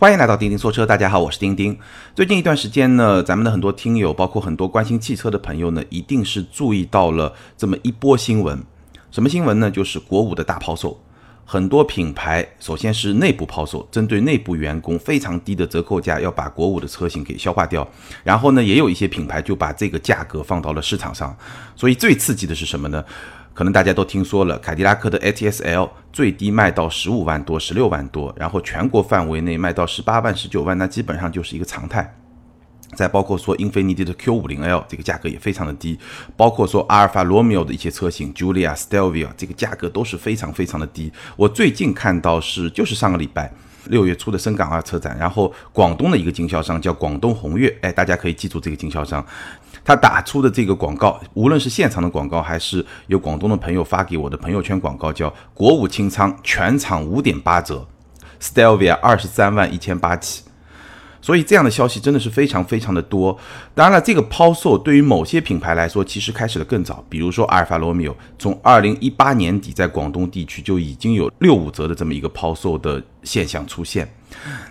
欢迎来到钉钉说车，大家好，我是钉钉。最近一段时间呢，咱们的很多听友，包括很多关心汽车的朋友呢，一定是注意到了这么一波新闻。什么新闻呢？就是国五的大抛售。很多品牌首先是内部抛售，针对内部员工非常低的折扣价，要把国五的车型给消化掉。然后呢，也有一些品牌就把这个价格放到了市场上。所以最刺激的是什么呢？可能大家都听说了，凯迪拉克的 ATS L 最低卖到十五万多、十六万多，然后全国范围内卖到十八万、十九万，那基本上就是一个常态。再包括说英菲尼迪的 Q 五零 L 这个价格也非常的低，包括说阿尔法罗密欧的一些车型 Julia、Stelvio，这个价格都是非常非常的低。我最近看到是就是上个礼拜六月初的深港二车展，然后广东的一个经销商叫广东宏越，哎，大家可以记住这个经销商。他打出的这个广告，无论是现场的广告，还是有广东的朋友发给我的朋友圈广告，叫国五清仓，全场五点八折，Stelvia 二十三万一千八起。所以这样的消息真的是非常非常的多。当然了，这个抛售对于某些品牌来说，其实开始的更早，比如说阿尔法罗密欧，从二零一八年底在广东地区就已经有六五折的这么一个抛售的现象出现。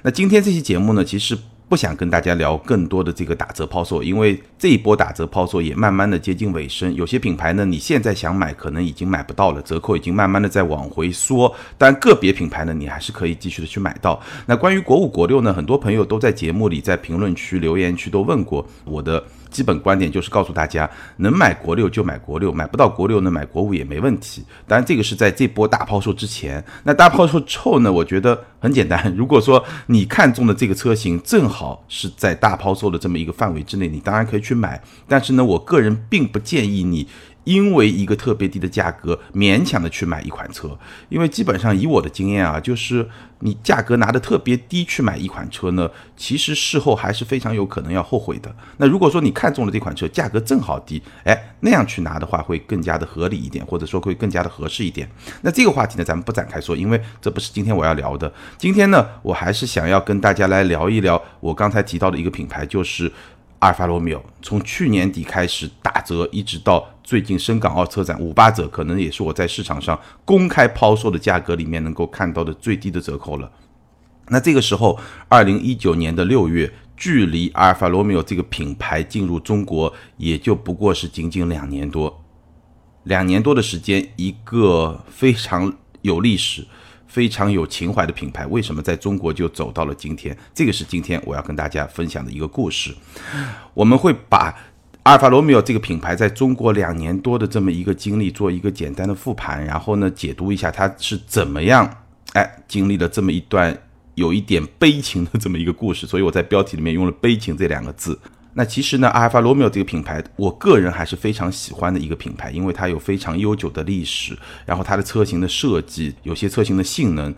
那今天这期节目呢，其实。不想跟大家聊更多的这个打折抛售，因为这一波打折抛售也慢慢的接近尾声。有些品牌呢，你现在想买可能已经买不到了，折扣已经慢慢的在往回缩。但个别品牌呢，你还是可以继续的去买到。那关于国五、国六呢，很多朋友都在节目里、在评论区、留言区都问过我的。基本观点就是告诉大家，能买国六就买国六，买不到国六呢，买国五也没问题。当然，这个是在这波大抛售之前。那大抛售之后呢？我觉得很简单。如果说你看中的这个车型正好是在大抛售的这么一个范围之内，你当然可以去买。但是呢，我个人并不建议你。因为一个特别低的价格，勉强的去买一款车，因为基本上以我的经验啊，就是你价格拿的特别低去买一款车呢，其实事后还是非常有可能要后悔的。那如果说你看中了这款车，价格正好低，哎，那样去拿的话会更加的合理一点，或者说会更加的合适一点。那这个话题呢，咱们不展开说，因为这不是今天我要聊的。今天呢，我还是想要跟大家来聊一聊我刚才提到的一个品牌，就是。阿尔法罗密欧从去年底开始打折，一直到最近深港澳车展五八折，可能也是我在市场上公开抛售的价格里面能够看到的最低的折扣了。那这个时候，二零一九年的六月，距离阿尔法罗密欧这个品牌进入中国也就不过是仅仅两年多，两年多的时间，一个非常有历史。非常有情怀的品牌，为什么在中国就走到了今天？这个是今天我要跟大家分享的一个故事。我们会把阿尔法罗密欧这个品牌在中国两年多的这么一个经历做一个简单的复盘，然后呢，解读一下它是怎么样哎经历了这么一段有一点悲情的这么一个故事。所以我在标题里面用了“悲情”这两个字。那其实呢，阿尔法罗密欧这个品牌，我个人还是非常喜欢的一个品牌，因为它有非常悠久的历史，然后它的车型的设计，有些车型的性能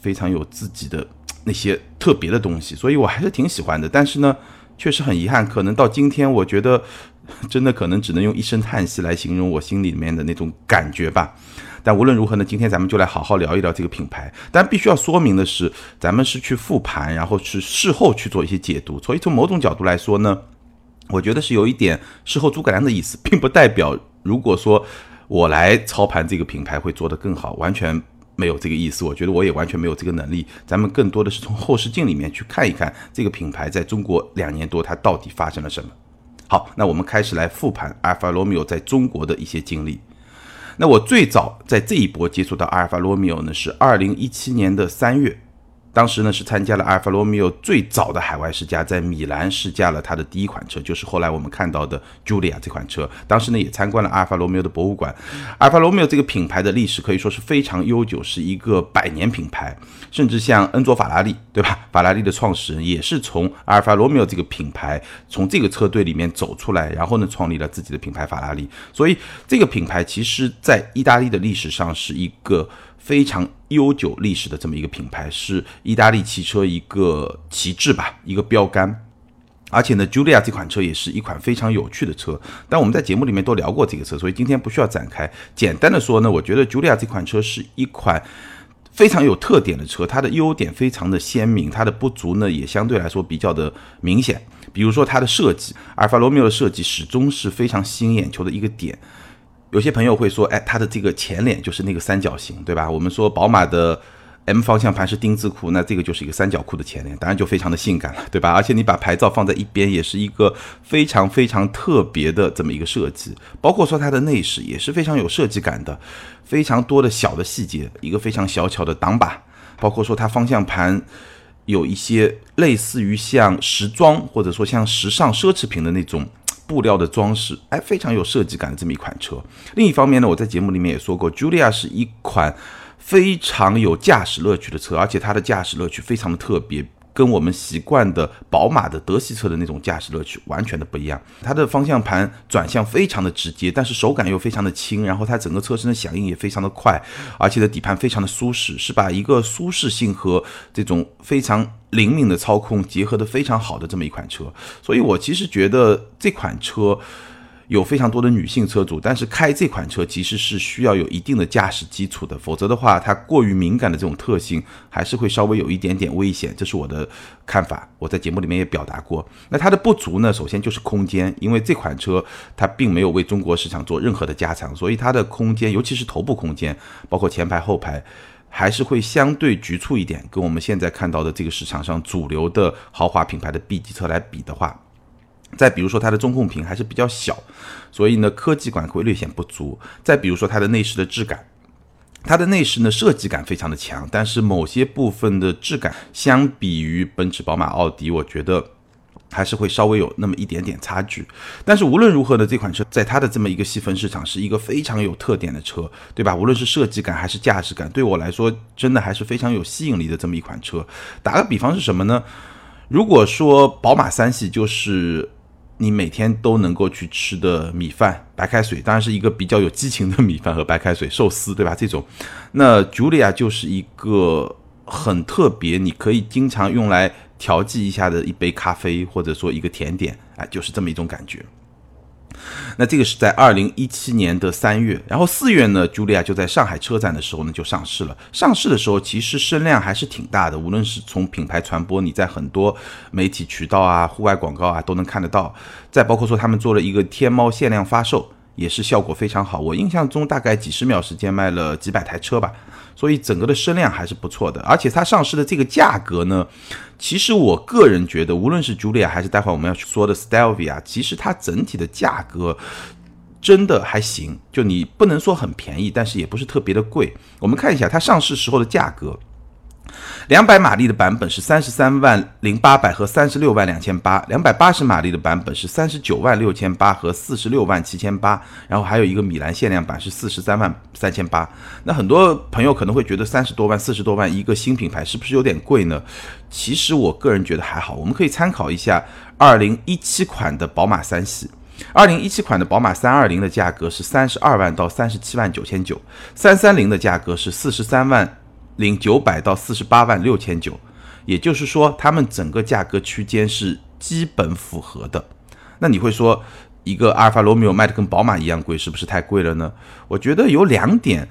非常有自己的那些特别的东西，所以我还是挺喜欢的。但是呢，确实很遗憾，可能到今天，我觉得真的可能只能用一声叹息来形容我心里面的那种感觉吧。但无论如何呢，今天咱们就来好好聊一聊这个品牌。但必须要说明的是，咱们是去复盘，然后去事后去做一些解读。所以从某种角度来说呢，我觉得是有一点事后诸葛亮的意思，并不代表如果说我来操盘这个品牌会做得更好，完全没有这个意思。我觉得我也完全没有这个能力。咱们更多的是从后视镜里面去看一看这个品牌在中国两年多它到底发生了什么。好，那我们开始来复盘阿尔法罗密欧在中国的一些经历。那我最早在这一波接触到阿尔法罗密欧呢，是二零一七年的三月。当时呢是参加了阿尔法罗密欧最早的海外试驾，在米兰试驾了它的第一款车，就是后来我们看到的 Julia 这款车。当时呢也参观了阿尔法罗密欧的博物馆。阿尔法罗密欧这个品牌的历史可以说是非常悠久，是一个百年品牌。甚至像恩佐法拉利，对吧？法拉利的创始人也是从阿尔法罗密欧这个品牌，从这个车队里面走出来，然后呢创立了自己的品牌法拉利。所以这个品牌其实在意大利的历史上是一个。非常悠久历史的这么一个品牌，是意大利汽车一个旗帜吧，一个标杆。而且呢，Julia 这款车也是一款非常有趣的车。但我们在节目里面都聊过这个车，所以今天不需要展开。简单的说呢，我觉得 Julia 这款车是一款非常有特点的车，它的优点非常的鲜明，它的不足呢也相对来说比较的明显。比如说它的设计，阿尔法罗密欧的设计始终是非常吸引眼球的一个点。有些朋友会说，哎，它的这个前脸就是那个三角形，对吧？我们说宝马的 M 方向盘是丁字裤，那这个就是一个三角裤的前脸，当然就非常的性感了，对吧？而且你把牌照放在一边，也是一个非常非常特别的这么一个设计。包括说它的内饰也是非常有设计感的，非常多的小的细节，一个非常小巧的挡把，包括说它方向盘有一些类似于像时装或者说像时尚奢侈品的那种布料的装饰，哎，非常有设计感的这么一款车。另一方面呢，我在节目里面也说过，Julia 是一款。非常有驾驶乐趣的车，而且它的驾驶乐趣非常的特别，跟我们习惯的宝马的德系车的那种驾驶乐趣完全的不一样。它的方向盘转向非常的直接，但是手感又非常的轻，然后它整个车身的响应也非常的快，而且的底盘非常的舒适，是把一个舒适性和这种非常灵敏的操控结合的非常好的这么一款车。所以我其实觉得这款车。有非常多的女性车主，但是开这款车其实是需要有一定的驾驶基础的，否则的话，它过于敏感的这种特性还是会稍微有一点点危险，这是我的看法。我在节目里面也表达过。那它的不足呢，首先就是空间，因为这款车它并没有为中国市场做任何的加长，所以它的空间，尤其是头部空间，包括前排后排，还是会相对局促一点。跟我们现在看到的这个市场上主流的豪华品牌的 B 级车来比的话。再比如说它的中控屏还是比较小，所以呢科技感会略显不足。再比如说它的内饰的质感，它的内饰呢设计感非常的强，但是某些部分的质感相比于奔驰、宝马、奥迪，我觉得还是会稍微有那么一点点差距。但是无论如何呢，这款车在它的这么一个细分市场是一个非常有特点的车，对吧？无论是设计感还是驾驶感，对我来说真的还是非常有吸引力的这么一款车。打个比方是什么呢？如果说宝马三系就是你每天都能够去吃的米饭、白开水，当然是一个比较有激情的米饭和白开水、寿司，对吧？这种，那 Julia 就是一个很特别，你可以经常用来调剂一下的一杯咖啡，或者说一个甜点，哎，就是这么一种感觉。那这个是在二零一七年的三月，然后四月呢，茱莉亚就在上海车展的时候呢就上市了。上市的时候其实声量还是挺大的，无论是从品牌传播，你在很多媒体渠道啊、户外广告啊都能看得到。再包括说他们做了一个天猫限量发售，也是效果非常好。我印象中大概几十秒时间卖了几百台车吧。所以整个的声量还是不错的，而且它上市的这个价格呢，其实我个人觉得，无论是 Julia 还是待会我们要去说的 Stelvia，其实它整体的价格真的还行，就你不能说很便宜，但是也不是特别的贵。我们看一下它上市时候的价格。两百马力的版本是三十三万零八百和三十六万两千八，两百八十马力的版本是三十九万六千八和四十六万七千八，然后还有一个米兰限量版是四十三万三千八。那很多朋友可能会觉得三十多万、四十多万一个新品牌是不是有点贵呢？其实我个人觉得还好，我们可以参考一下二零一七款的宝马三系，二零一七款的宝马三二零的价格是三十二万到三十七万九千九，三三零的价格是四十三万。零九百到四十八万六千九，也就是说，他们整个价格区间是基本符合的。那你会说，一个阿尔法罗密欧卖的跟宝马一样贵，是不是太贵了呢？我觉得有两点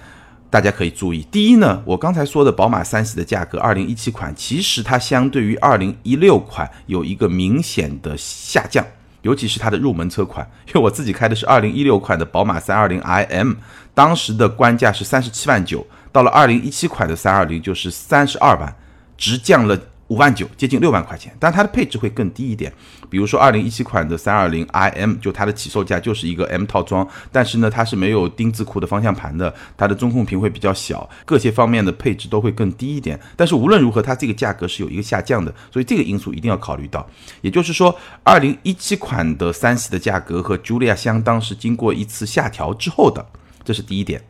大家可以注意。第一呢，我刚才说的宝马三系的价格，二零一七款其实它相对于二零一六款有一个明显的下降，尤其是它的入门车款。因为我自己开的是二零一六款的宝马三二零 iM，当时的官价是三十七万九。到了二零一七款的三二零就是三十二万，直降了五万九，接近六万块钱。但它的配置会更低一点，比如说二零一七款的三二零 iM，就它的起售价就是一个 M 套装，但是呢，它是没有丁字裤的方向盘的，它的中控屏会比较小，各些方面的配置都会更低一点。但是无论如何，它这个价格是有一个下降的，所以这个因素一定要考虑到。也就是说，二零一七款的三系的价格和 Julia 相当是经过一次下调之后的，这是第一点。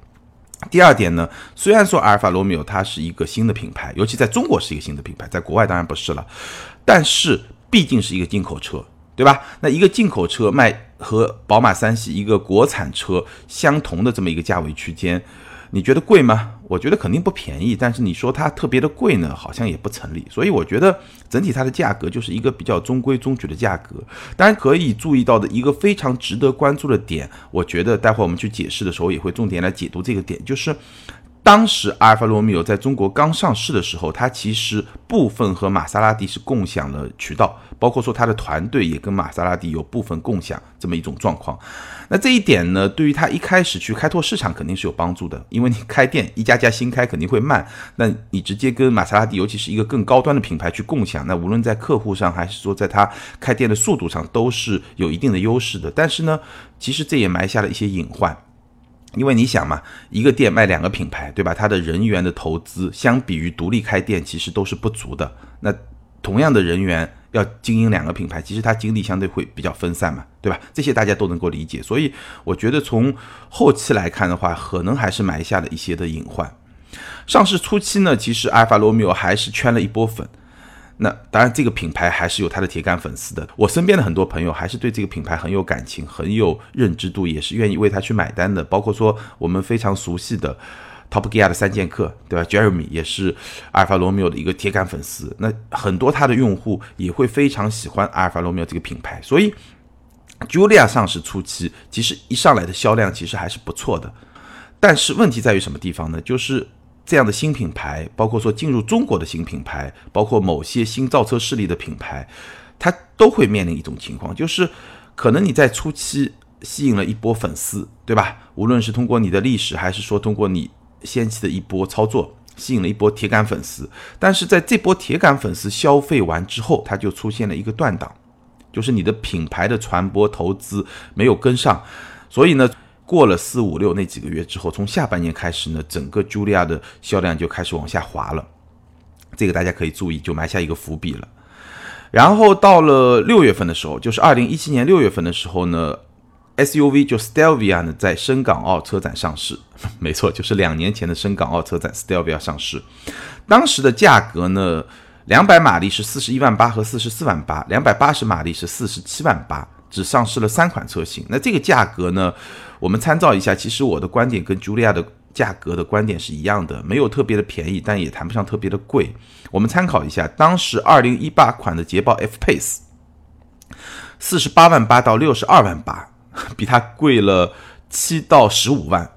第二点呢，虽然说阿尔法罗密欧它是一个新的品牌，尤其在中国是一个新的品牌，在国外当然不是了，但是毕竟是一个进口车，对吧？那一个进口车卖和宝马三系一个国产车相同的这么一个价位区间。你觉得贵吗？我觉得肯定不便宜，但是你说它特别的贵呢，好像也不成立。所以我觉得整体它的价格就是一个比较中规中矩的价格。当然可以注意到的一个非常值得关注的点，我觉得待会儿我们去解释的时候也会重点来解读这个点，就是当时阿尔法罗密欧在中国刚上市的时候，它其实部分和玛莎拉蒂是共享了渠道，包括说它的团队也跟玛莎拉蒂有部分共享这么一种状况。那这一点呢，对于它一开始去开拓市场肯定是有帮助的，因为你开店一家家新开肯定会慢，那你直接跟玛莎拉蒂，尤其是一个更高端的品牌去共享，那无论在客户上还是说在它开店的速度上都是有一定的优势的。但是呢，其实这也埋下了一些隐患。因为你想嘛，一个店卖两个品牌，对吧？它的人员的投资相比于独立开店其实都是不足的。那同样的人员要经营两个品牌，其实它精力相对会比较分散嘛，对吧？这些大家都能够理解。所以我觉得从后期来看的话，可能还是埋下了一些的隐患。上市初期呢，其实阿尔法罗密欧还是圈了一波粉。那当然，这个品牌还是有它的铁杆粉丝的。我身边的很多朋友还是对这个品牌很有感情，很有认知度，也是愿意为它去买单的。包括说我们非常熟悉的 Top Gear 的三剑客，对吧？Jeremy 也是阿尔法罗密欧的一个铁杆粉丝。那很多他的用户也会非常喜欢阿尔法罗密欧这个品牌。所以，Julia 上市初期其实一上来的销量其实还是不错的。但是问题在于什么地方呢？就是这样的新品牌，包括说进入中国的新品牌，包括某些新造车势力的品牌，它都会面临一种情况，就是可能你在初期吸引了一波粉丝，对吧？无论是通过你的历史，还是说通过你掀起的一波操作，吸引了一波铁杆粉丝。但是在这波铁杆粉丝消费完之后，它就出现了一个断档，就是你的品牌的传播投资没有跟上，所以呢。过了四五六那几个月之后，从下半年开始呢，整个茱莉亚的销量就开始往下滑了，这个大家可以注意，就埋下一个伏笔了。然后到了六月份的时候，就是二零一七年六月份的时候呢，SUV 就 Stelvia 呢在深港澳车展上市，没错，就是两年前的深港澳车展 Stelvia 上市，当时的价格呢，两百马力是四十一万八和四十四万八，两百八十马力是四十七万八。只上市了三款车型，那这个价格呢？我们参照一下，其实我的观点跟茱莉亚的价格的观点是一样的，没有特别的便宜，但也谈不上特别的贵。我们参考一下，当时二零一八款的捷豹 F Pace，四十八万八到六十二万八，比它贵了七到十五万。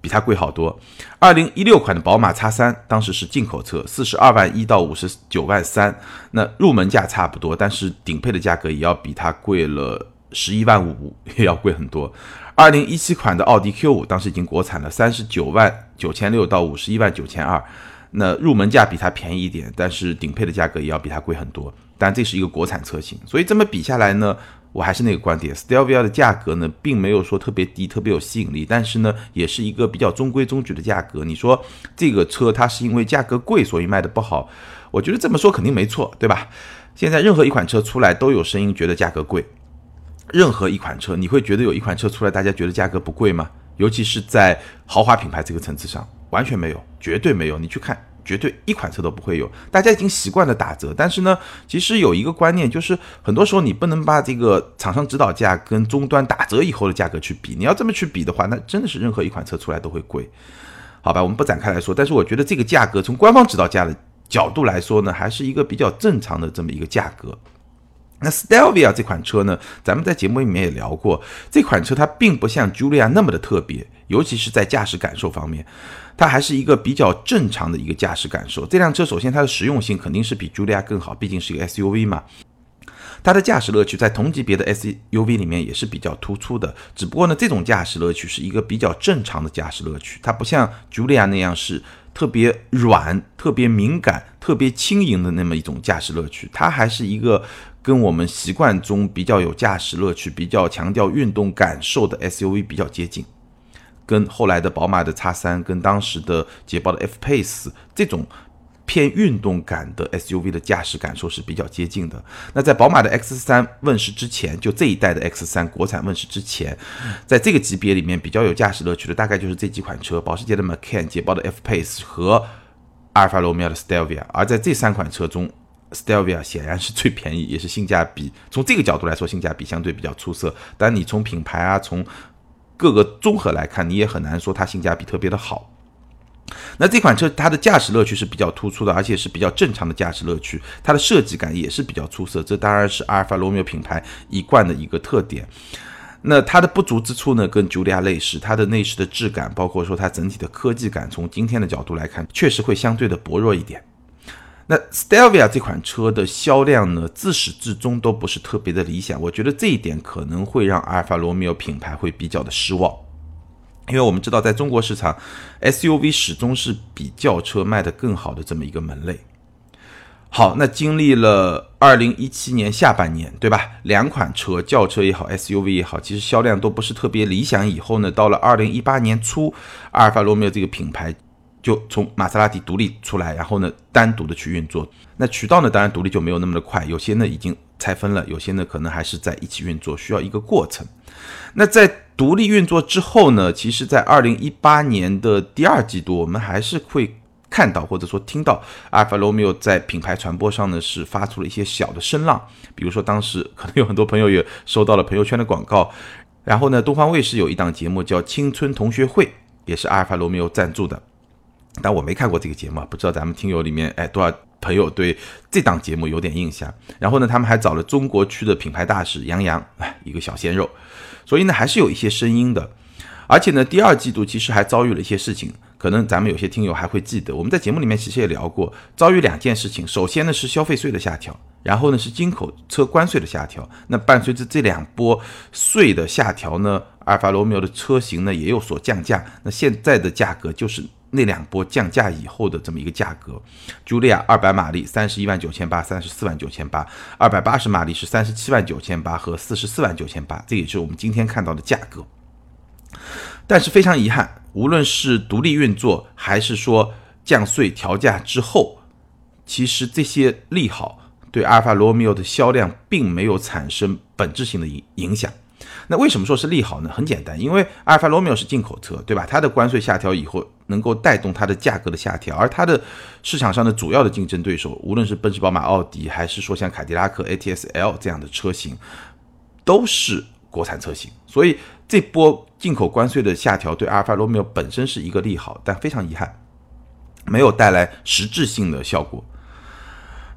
比它贵好多。二零一六款的宝马 X 三当时是进口车，四十二万一到五十九万三，那入门价差不多，但是顶配的价格也要比它贵了十一万五，也要贵很多。二零一七款的奥迪 Q 五当时已经国产了，三十九万九千六到五十一万九千二，那入门价比它便宜一点，但是顶配的价格也要比它贵很多。但这是一个国产车型，所以这么比下来呢？我还是那个观点，Stelvia 的价格呢，并没有说特别低，特别有吸引力，但是呢，也是一个比较中规中矩的价格。你说这个车它是因为价格贵所以卖的不好，我觉得这么说肯定没错，对吧？现在任何一款车出来都有声音觉得价格贵，任何一款车你会觉得有一款车出来大家觉得价格不贵吗？尤其是在豪华品牌这个层次上，完全没有，绝对没有。你去看。绝对一款车都不会有，大家已经习惯了打折。但是呢，其实有一个观念，就是很多时候你不能把这个厂商指导价跟终端打折以后的价格去比。你要这么去比的话，那真的是任何一款车出来都会贵，好吧？我们不展开来说。但是我觉得这个价格从官方指导价的角度来说呢，还是一个比较正常的这么一个价格。那 Stelvia 这款车呢，咱们在节目里面也聊过，这款车它并不像 Julia 那么的特别，尤其是在驾驶感受方面。它还是一个比较正常的一个驾驶感受。这辆车首先它的实用性肯定是比 Julia 更好，毕竟是一个 SUV 嘛。它的驾驶乐趣在同级别的 SUV 里面也是比较突出的。只不过呢，这种驾驶乐趣是一个比较正常的驾驶乐趣，它不像 Julia 那样是特别软、特别敏感、特别轻盈的那么一种驾驶乐趣。它还是一个跟我们习惯中比较有驾驶乐趣、比较强调运动感受的 SUV 比较接近。跟后来的宝马的 X 三，跟当时的捷豹的 F Pace 这种偏运动感的 SUV 的驾驶感受是比较接近的。那在宝马的 X 三问世之前，就这一代的 X 三国产问世之前，在这个级别里面比较有驾驶乐趣的，大概就是这几款车：保时捷的 Macan、捷豹的 F Pace 和阿尔法罗密欧的 Stelvia。而在这三款车中，Stelvia 显然是最便宜，也是性价比从这个角度来说性价比相对比较出色。但你从品牌啊，从各个综合来看，你也很难说它性价比特别的好。那这款车它的驾驶乐趣是比较突出的，而且是比较正常的驾驶乐趣，它的设计感也是比较出色。这当然是阿尔法罗密欧品牌一贯的一个特点。那它的不足之处呢，跟 Julia 类似，它的内饰的质感，包括说它整体的科技感，从今天的角度来看，确实会相对的薄弱一点。那 Stelvia 这款车的销量呢，自始至终都不是特别的理想，我觉得这一点可能会让阿尔法罗密欧品牌会比较的失望，因为我们知道在中国市场，SUV 始终是比轿车卖的更好的这么一个门类。好，那经历了二零一七年下半年，对吧？两款车，轿车也好，SUV 也好，其实销量都不是特别理想。以后呢，到了二零一八年初，阿尔法罗密欧这个品牌就从玛莎拉蒂独立出来，然后呢，单独的去运作。那渠道呢，当然独立就没有那么的快，有些呢已经拆分了，有些呢可能还是在一起运作，需要一个过程。那在独立运作之后呢，其实，在二零一八年的第二季度，我们还是会。看到或者说听到阿尔法罗密欧在品牌传播上呢是发出了一些小的声浪，比如说当时可能有很多朋友也收到了朋友圈的广告，然后呢，东方卫视有一档节目叫《青春同学会》，也是阿尔法罗密欧赞助的，但我没看过这个节目，不知道咱们听友里面哎多少朋友对这档节目有点印象。然后呢，他们还找了中国区的品牌大使杨洋，哎，一个小鲜肉，所以呢还是有一些声音的，而且呢，第二季度其实还遭遇了一些事情。可能咱们有些听友还会记得，我们在节目里面其实也聊过，遭遇两件事情。首先呢是消费税的下调，然后呢是进口车关税的下调。那伴随着这两波税的下调呢，阿尔法罗密欧的车型呢也有所降价。那现在的价格就是那两波降价以后的这么一个价格。茱莉亚二百马力三十一万九千八，三十四万九千八；二百八十马力是三十七万九千八和四十四万九千八，这也是我们今天看到的价格。但是非常遗憾。无论是独立运作，还是说降税调价之后，其实这些利好对阿尔法罗密欧的销量并没有产生本质性的影影响。那为什么说是利好呢？很简单，因为阿尔法罗密欧是进口车，对吧？它的关税下调以后，能够带动它的价格的下调，而它的市场上的主要的竞争对手，无论是奔驰、宝马、奥迪，还是说像凯迪拉克 ATS L 这样的车型，都是国产车型，所以。这波进口关税的下调对阿尔法罗密欧本身是一个利好，但非常遗憾，没有带来实质性的效果。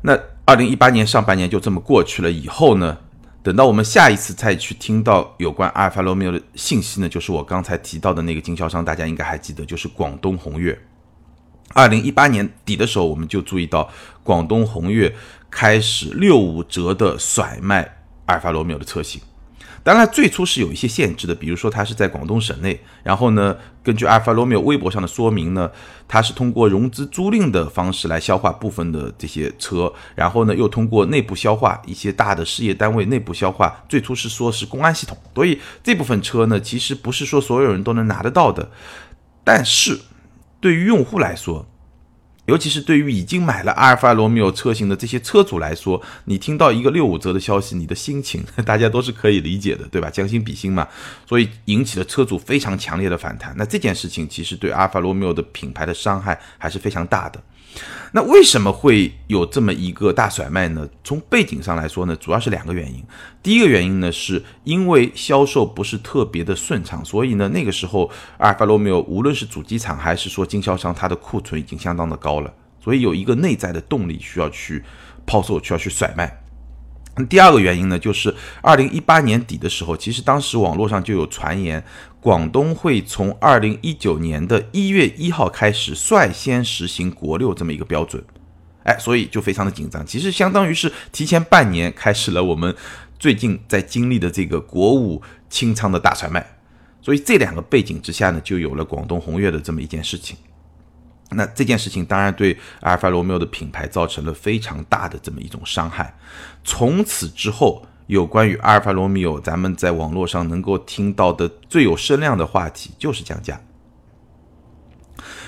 那二零一八年上半年就这么过去了，以后呢，等到我们下一次再去听到有关阿尔法罗密欧的信息呢，就是我刚才提到的那个经销商，大家应该还记得，就是广东宏越。二零一八年底的时候，我们就注意到广东宏越开始六五折的甩卖阿尔法罗密欧的车型。当然，最初是有一些限制的，比如说它是在广东省内，然后呢，根据阿尔法罗密欧微博上的说明呢，它是通过融资租赁的方式来消化部分的这些车，然后呢，又通过内部消化一些大的事业单位内部消化，最初是说是公安系统，所以这部分车呢，其实不是说所有人都能拿得到的，但是对于用户来说。尤其是对于已经买了阿尔法罗密欧车型的这些车主来说，你听到一个六五折的消息，你的心情 大家都是可以理解的，对吧？将心比心嘛，所以引起了车主非常强烈的反弹。那这件事情其实对阿尔法罗密欧的品牌的伤害还是非常大的。那为什么会有这么一个大甩卖呢？从背景上来说呢，主要是两个原因。第一个原因呢，是因为销售不是特别的顺畅，所以呢，那个时候阿尔法罗密欧无论是主机厂还是说经销商，它的库存已经相当的高了，所以有一个内在的动力需要去抛售，需要去甩卖。第二个原因呢，就是二零一八年底的时候，其实当时网络上就有传言。广东会从二零一九年的一月一号开始率先实行国六这么一个标准，哎，所以就非常的紧张。其实相当于是提前半年开始了我们最近在经历的这个国五清仓的大甩卖。所以这两个背景之下呢，就有了广东宏越的这么一件事情。那这件事情当然对阿尔法罗密欧的品牌造成了非常大的这么一种伤害。从此之后。有关于阿尔法罗密欧，咱们在网络上能够听到的最有声量的话题就是降价。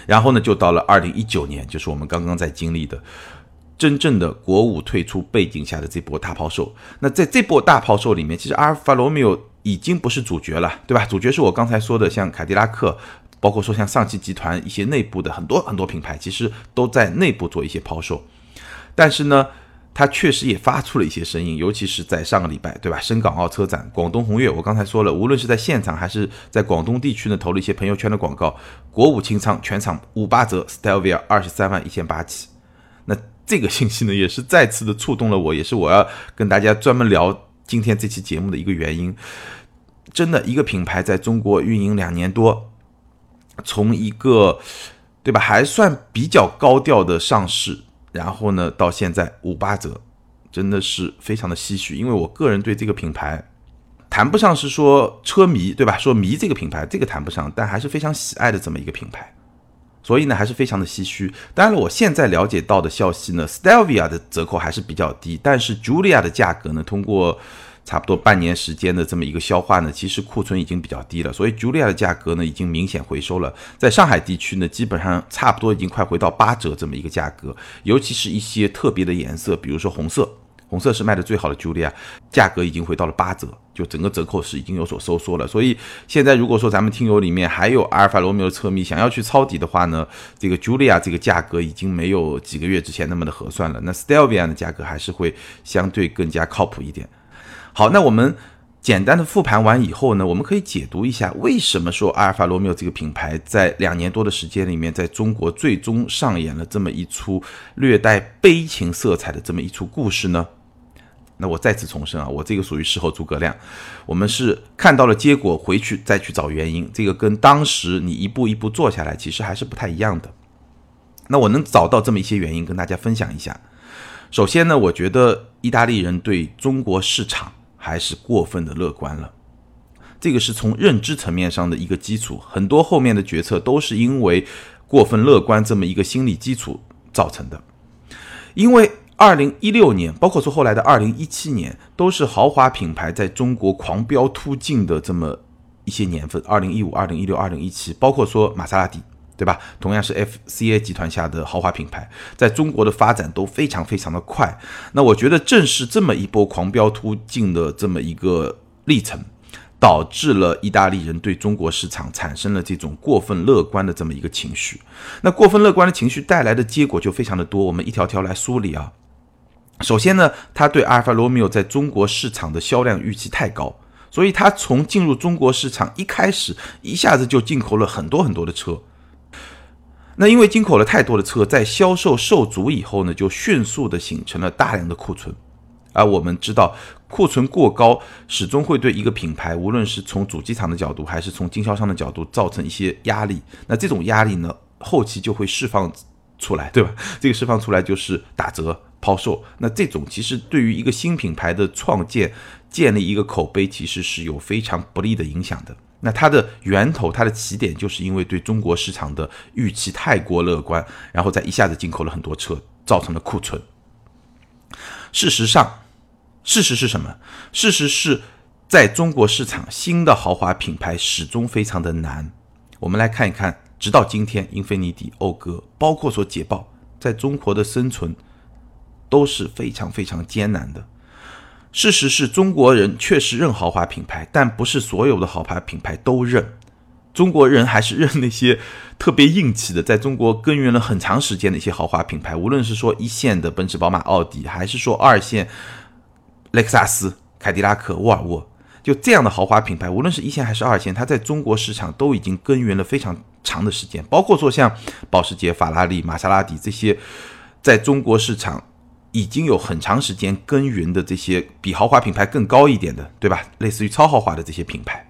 然后呢，就到了二零一九年，就是我们刚刚在经历的真正的国五退出背景下的这波大抛售。那在这波大抛售里面，其实阿尔法罗密欧已经不是主角了，对吧？主角是我刚才说的，像凯迪拉克，包括说像上汽集团一些内部的很多很多品牌，其实都在内部做一些抛售。但是呢？它确实也发出了一些声音，尤其是在上个礼拜，对吧？深港澳车展，广东宏越，我刚才说了，无论是在现场还是在广东地区呢，投了一些朋友圈的广告，国五清仓，全场五八折，Stelvia 二十三万一千八起。那这个信息呢，也是再次的触动了我，也是我要跟大家专门聊今天这期节目的一个原因。真的一个品牌在中国运营两年多，从一个对吧还算比较高调的上市，然后呢到现在五八折，真的是非常的唏嘘。因为我个人对这个品牌谈不上是说车迷对吧？说迷这个品牌这个谈不上，但还是非常喜爱的这么一个品牌。所以呢，还是非常的唏嘘。当然了，我现在了解到的消息呢，Stelvia 的折扣还是比较低，但是 Julia 的价格呢，通过差不多半年时间的这么一个消化呢，其实库存已经比较低了，所以 Julia 的价格呢，已经明显回收了。在上海地区呢，基本上差不多已经快回到八折这么一个价格，尤其是一些特别的颜色，比如说红色。红色是卖的最好的 Julia，价格已经回到了八折，就整个折扣是已经有所收缩了。所以现在如果说咱们听友里面还有阿尔法罗密欧车迷想要去抄底的话呢，这个 Julia 这个价格已经没有几个月之前那么的合算了。那 Stelvia 的价格还是会相对更加靠谱一点。好，那我们简单的复盘完以后呢，我们可以解读一下为什么说阿尔法罗密欧这个品牌在两年多的时间里面，在中国最终上演了这么一出略带悲情色彩的这么一出故事呢？那我再次重申啊，我这个属于事后诸葛亮，我们是看到了结果回去再去找原因，这个跟当时你一步一步做下来其实还是不太一样的。那我能找到这么一些原因跟大家分享一下。首先呢，我觉得意大利人对中国市场还是过分的乐观了，这个是从认知层面上的一个基础，很多后面的决策都是因为过分乐观这么一个心理基础造成的，因为。二零一六年，包括说后来的二零一七年，都是豪华品牌在中国狂飙突进的这么一些年份。二零一五、二零一六、二零一七，包括说玛莎拉蒂，对吧？同样是 FCA 集团下的豪华品牌，在中国的发展都非常非常的快。那我觉得正是这么一波狂飙突进的这么一个历程。导致了意大利人对中国市场产生了这种过分乐观的这么一个情绪。那过分乐观的情绪带来的结果就非常的多，我们一条条来梳理啊。首先呢，他对阿尔法罗密欧在中国市场的销量预期太高，所以他从进入中国市场一开始，一下子就进口了很多很多的车。那因为进口了太多的车，在销售受阻以后呢，就迅速的形成了大量的库存。而我们知道，库存过高始终会对一个品牌，无论是从主机厂的角度，还是从经销商的角度，造成一些压力。那这种压力呢，后期就会释放出来，对吧？这个释放出来就是打折抛售。那这种其实对于一个新品牌的创建、建立一个口碑，其实是有非常不利的影响的。那它的源头、它的起点，就是因为对中国市场的预期太过乐观，然后再一下子进口了很多车，造成了库存。事实上，事实是什么？事实是，在中国市场，新的豪华品牌始终非常的难。我们来看一看，直到今天，英菲尼迪、讴歌，包括说捷豹，在中国的生存都是非常非常艰难的。事实是中国人确实认豪华品牌，但不是所有的豪华品牌都认。中国人还是认那些特别硬气的，在中国耕耘了很长时间的一些豪华品牌，无论是说一线的奔驰、宝马、奥迪，还是说二线。雷克萨斯、凯迪拉克、沃尔沃，就这样的豪华品牌，无论是一线还是二线，它在中国市场都已经耕耘了非常长的时间。包括说像保时捷、法拉利、玛莎拉蒂这些，在中国市场已经有很长时间耕耘的这些比豪华品牌更高一点的，对吧？类似于超豪华的这些品牌，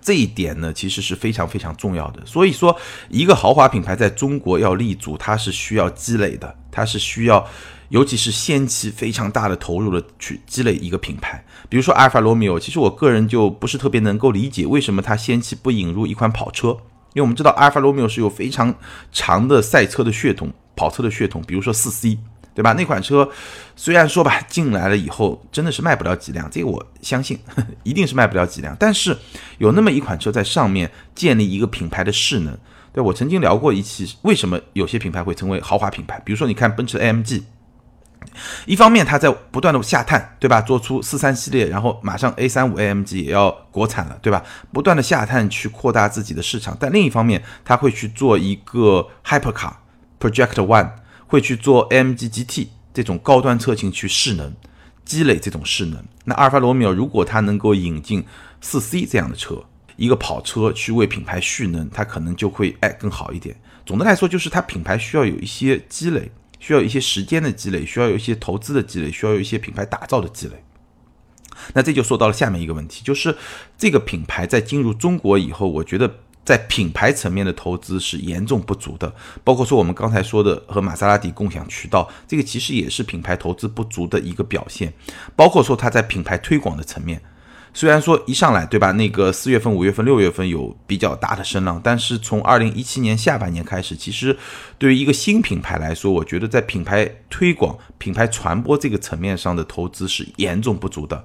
这一点呢，其实是非常非常重要的。所以说，一个豪华品牌在中国要立足，它是需要积累的，它是需要。尤其是先期非常大的投入的去积累一个品牌，比如说阿尔法罗密欧，其实我个人就不是特别能够理解为什么它先期不引入一款跑车，因为我们知道阿尔法罗密欧是有非常长的赛车的血统、跑车的血统，比如说四 C，对吧？那款车虽然说吧进来了以后真的是卖不了几辆，这个我相信 一定是卖不了几辆，但是有那么一款车在上面建立一个品牌的势能，对我曾经聊过一期，为什么有些品牌会成为豪华品牌，比如说你看奔驰 AMG。一方面，它在不断的下探，对吧？做出四三系列，然后马上 A 三五 AMG 也要国产了，对吧？不断的下探去扩大自己的市场。但另一方面，它会去做一个 Hypercar Project One，会去做 MG GT 这种高端车型去势能积累这种势能。那阿尔法罗密欧如果它能够引进四 C 这样的车，一个跑车去为品牌蓄能，它可能就会哎更好一点。总的来说，就是它品牌需要有一些积累。需要一些时间的积累，需要有一些投资的积累，需要有一些品牌打造的积累。那这就说到了下面一个问题，就是这个品牌在进入中国以后，我觉得在品牌层面的投资是严重不足的。包括说我们刚才说的和玛莎拉蒂共享渠道，这个其实也是品牌投资不足的一个表现。包括说它在品牌推广的层面。虽然说一上来，对吧？那个四月份、五月份、六月份有比较大的声浪，但是从二零一七年下半年开始，其实对于一个新品牌来说，我觉得在品牌推广、品牌传播这个层面上的投资是严重不足的。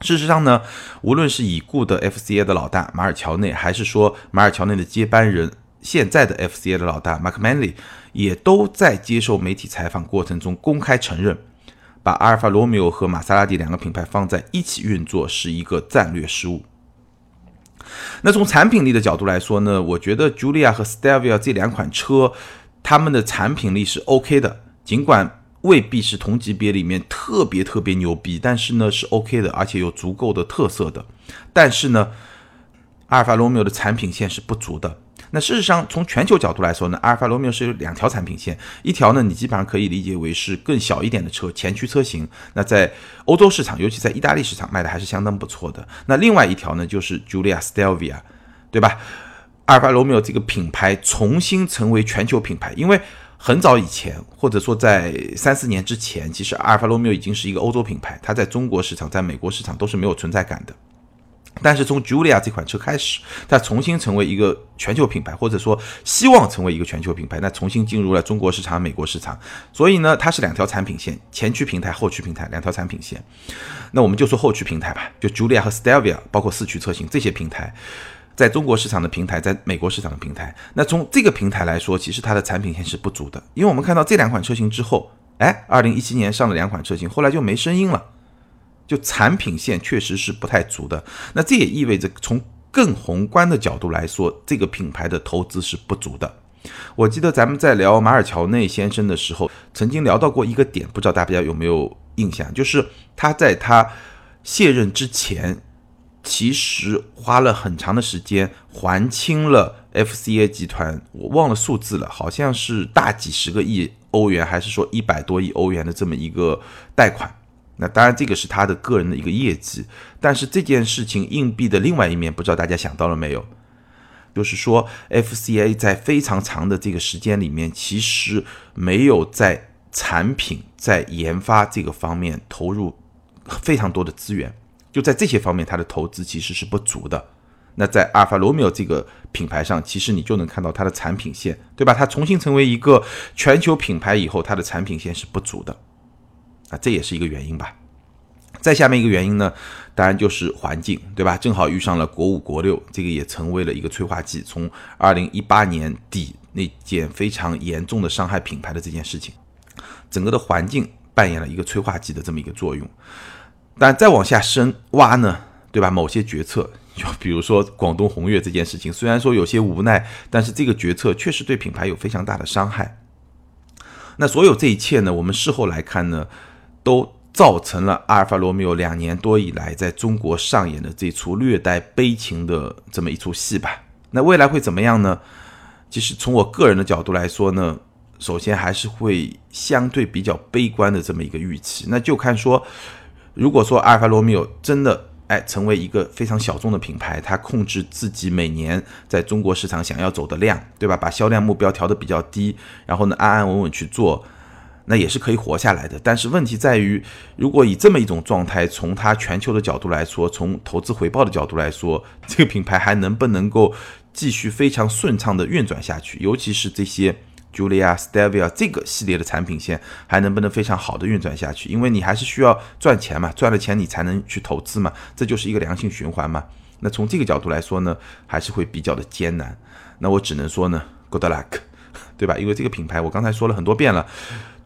事实上呢，无论是已故的 FCA 的老大马尔乔内，还是说马尔乔内的接班人现在的 FCA 的老大 Mark Manley，也都在接受媒体采访过程中公开承认。把阿尔法罗密欧和玛莎拉蒂两个品牌放在一起运作是一个战略失误。那从产品力的角度来说呢，我觉得 Julia 和 Stelvio 这两款车，他们的产品力是 OK 的，尽管未必是同级别里面特别特别牛逼，但是呢是 OK 的，而且有足够的特色的。但是呢，阿尔法罗密欧的产品线是不足的。那事实上，从全球角度来说呢，阿尔法罗密欧是有两条产品线，一条呢，你基本上可以理解为是更小一点的车，前驱车型。那在欧洲市场，尤其在意大利市场卖的还是相当不错的。那另外一条呢，就是 Giulia Stelvia，对吧？阿尔法罗密欧这个品牌重新成为全球品牌，因为很早以前，或者说在三四年之前，其实阿尔法罗密欧已经是一个欧洲品牌，它在中国市场、在美国市场都是没有存在感的。但是从 Julia 这款车开始，它重新成为一个全球品牌，或者说希望成为一个全球品牌，那重新进入了中国市场、美国市场。所以呢，它是两条产品线：前驱平台、后驱平台两条产品线。那我们就说后驱平台吧，就 Julia 和 Stelvia，包括四驱车型这些平台，在中国市场的平台，在美国市场的平台。那从这个平台来说，其实它的产品线是不足的，因为我们看到这两款车型之后，哎，二零一七年上了两款车型，后来就没声音了。就产品线确实是不太足的，那这也意味着从更宏观的角度来说，这个品牌的投资是不足的。我记得咱们在聊马尔乔内先生的时候，曾经聊到过一个点，不知道大家有没有印象？就是他在他卸任之前，其实花了很长的时间还清了 FCA 集团，我忘了数字了，好像是大几十个亿欧元，还是说一百多亿欧元的这么一个贷款。那当然，这个是他的个人的一个业绩，但是这件事情硬币的另外一面，不知道大家想到了没有？就是说，FCA 在非常长的这个时间里面，其实没有在产品在研发这个方面投入非常多的资源，就在这些方面，它的投资其实是不足的。那在阿尔法罗密欧这个品牌上，其实你就能看到它的产品线，对吧？它重新成为一个全球品牌以后，它的产品线是不足的。啊，这也是一个原因吧。再下面一个原因呢，当然就是环境，对吧？正好遇上了国五、国六，这个也成为了一个催化剂。从二零一八年底那件非常严重的伤害品牌的这件事情，整个的环境扮演了一个催化剂的这么一个作用。但再往下深挖呢，对吧？某些决策，就比如说广东宏越这件事情，虽然说有些无奈，但是这个决策确实对品牌有非常大的伤害。那所有这一切呢，我们事后来看呢？都造成了阿尔法罗密欧两年多以来在中国上演的这出略带悲情的这么一出戏吧。那未来会怎么样呢？其实从我个人的角度来说呢，首先还是会相对比较悲观的这么一个预期。那就看说，如果说阿尔法罗密欧真的哎成为一个非常小众的品牌，它控制自己每年在中国市场想要走的量，对吧？把销量目标调得比较低，然后呢安安稳稳去做。那也是可以活下来的，但是问题在于，如果以这么一种状态，从它全球的角度来说，从投资回报的角度来说，这个品牌还能不能够继续非常顺畅的运转下去？尤其是这些 Julia、Stevia 这个系列的产品线，还能不能非常好的运转下去？因为你还是需要赚钱嘛，赚了钱你才能去投资嘛，这就是一个良性循环嘛。那从这个角度来说呢，还是会比较的艰难。那我只能说呢，Good luck，对吧？因为这个品牌我刚才说了很多遍了。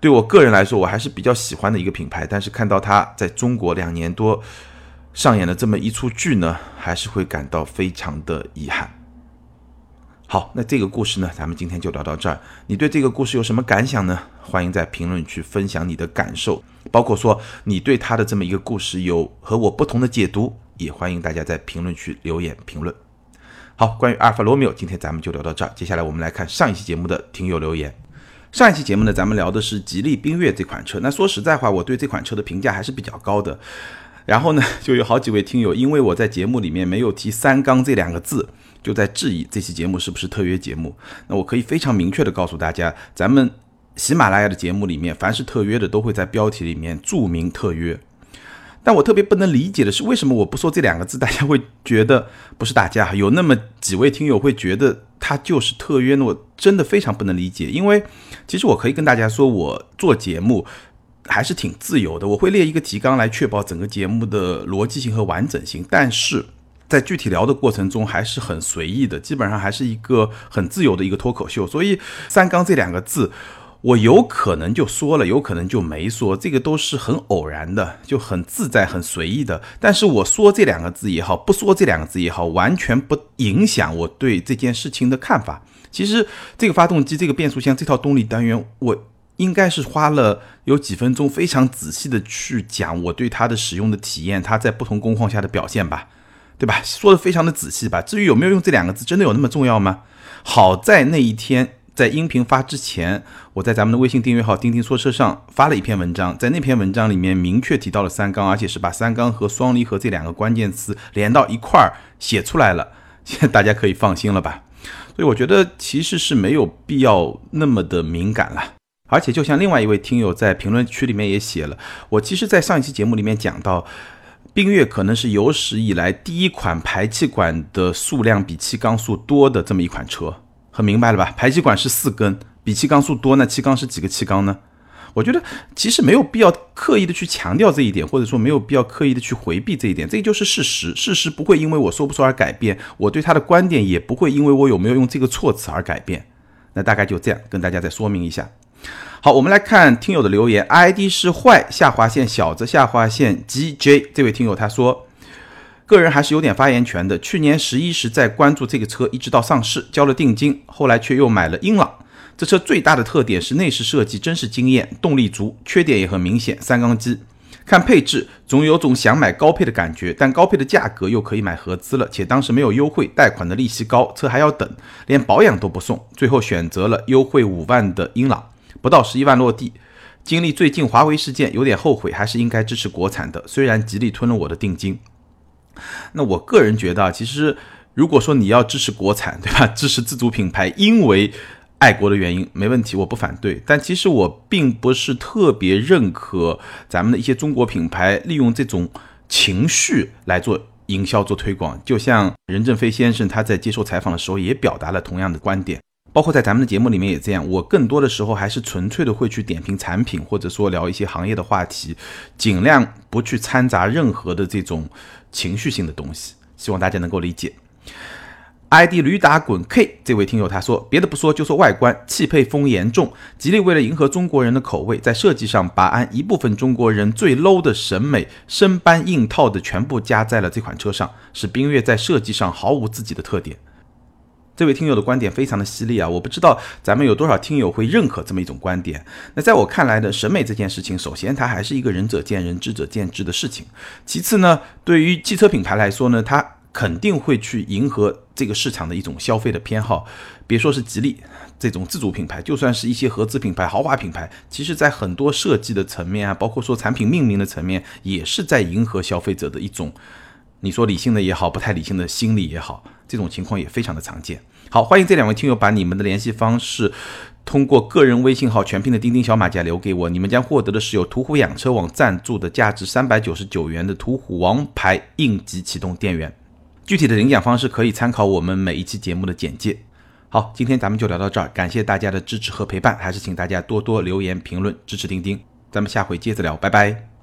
对我个人来说，我还是比较喜欢的一个品牌，但是看到它在中国两年多上演了这么一出剧呢，还是会感到非常的遗憾。好，那这个故事呢，咱们今天就聊到这儿。你对这个故事有什么感想呢？欢迎在评论区分享你的感受，包括说你对他的这么一个故事有和我不同的解读，也欢迎大家在评论区留言评论。好，关于阿尔法罗密欧，今天咱们就聊到这儿。接下来我们来看上一期节目的听友留言。上一期节目呢，咱们聊的是吉利缤越这款车。那说实在话，我对这款车的评价还是比较高的。然后呢，就有好几位听友因为我在节目里面没有提“三缸”这两个字，就在质疑这期节目是不是特约节目。那我可以非常明确的告诉大家，咱们喜马拉雅的节目里面，凡是特约的都会在标题里面注明特约。但我特别不能理解的是，为什么我不说这两个字，大家会觉得不是打架有那么几位听友会觉得它就是特约呢？我真的非常不能理解，因为其实我可以跟大家说，我做节目还是挺自由的，我会列一个提纲来确保整个节目的逻辑性和完整性，但是在具体聊的过程中还是很随意的，基本上还是一个很自由的一个脱口秀。所以“三缸”这两个字。我有可能就说了，有可能就没说，这个都是很偶然的，就很自在、很随意的。但是我说这两个字也好，不说这两个字也好，完全不影响我对这件事情的看法。其实这个发动机、这个变速箱、这套动力单元，我应该是花了有几分钟，非常仔细的去讲我对它的使用的体验，它在不同工况下的表现吧，对吧？说的非常的仔细吧。至于有没有用这两个字，真的有那么重要吗？好在那一天。在音频发之前，我在咱们的微信订阅号“钉钉说车”上发了一篇文章，在那篇文章里面明确提到了三缸，而且是把三缸和双离合这两个关键词连到一块儿写出来了，现 在大家可以放心了吧？所以我觉得其实是没有必要那么的敏感了。而且就像另外一位听友在评论区里面也写了，我其实，在上一期节目里面讲到，缤越可能是有史以来第一款排气管的数量比气缸数多的这么一款车。很明白了吧？排气管是四根，比气缸数多，那气缸是几个气缸呢？我觉得其实没有必要刻意的去强调这一点，或者说没有必要刻意的去回避这一点，这就是事实。事实不会因为我说不说而改变，我对他的观点也不会因为我有没有用这个措辞而改变。那大概就这样跟大家再说明一下。好，我们来看听友的留言，ID 是坏下划线小子下划线 GJ 这位听友他说。个人还是有点发言权的。去年十一时在关注这个车，一直到上市，交了定金，后来却又买了英朗。这车最大的特点是内饰设计真是惊艳，动力足，缺点也很明显，三缸机。看配置，总有种想买高配的感觉，但高配的价格又可以买合资了，且当时没有优惠，贷款的利息高，车还要等，连保养都不送，最后选择了优惠五万的英朗，不到十一万落地。经历最近华为事件，有点后悔，还是应该支持国产的，虽然吉利吞了我的定金。那我个人觉得，其实如果说你要支持国产，对吧？支持自主品牌，因为爱国的原因，没问题，我不反对。但其实我并不是特别认可咱们的一些中国品牌利用这种情绪来做营销、做推广。就像任正非先生他在接受采访的时候也表达了同样的观点，包括在咱们的节目里面也这样。我更多的时候还是纯粹的会去点评产品，或者说聊一些行业的话题，尽量不去掺杂任何的这种。情绪性的东西，希望大家能够理解。ID 驴打滚 K 这位听友他说，别的不说，就说外观，气配风严重。吉利为了迎合中国人的口味，在设计上把按一部分中国人最 low 的审美生搬硬套的全部加在了这款车上，使缤越在设计上毫无自己的特点。这位听友的观点非常的犀利啊！我不知道咱们有多少听友会认可这么一种观点。那在我看来的审美这件事情，首先它还是一个仁者见仁，智者见智的事情。其次呢，对于汽车品牌来说呢，它肯定会去迎合这个市场的一种消费的偏好。别说是吉利这种自主品牌，就算是一些合资品牌、豪华品牌，其实在很多设计的层面啊，包括说产品命名的层面，也是在迎合消费者的一种。你说理性的也好，不太理性的心理也好，这种情况也非常的常见。好，欢迎这两位听友把你们的联系方式通过个人微信号全拼的钉钉小马甲留给我，你们将获得的是由途虎养车网赞助的价值三百九十九元的途虎王牌应急启动电源。具体的领奖方式可以参考我们每一期节目的简介。好，今天咱们就聊到这儿，感谢大家的支持和陪伴，还是请大家多多留言评论支持钉钉，咱们下回接着聊，拜拜。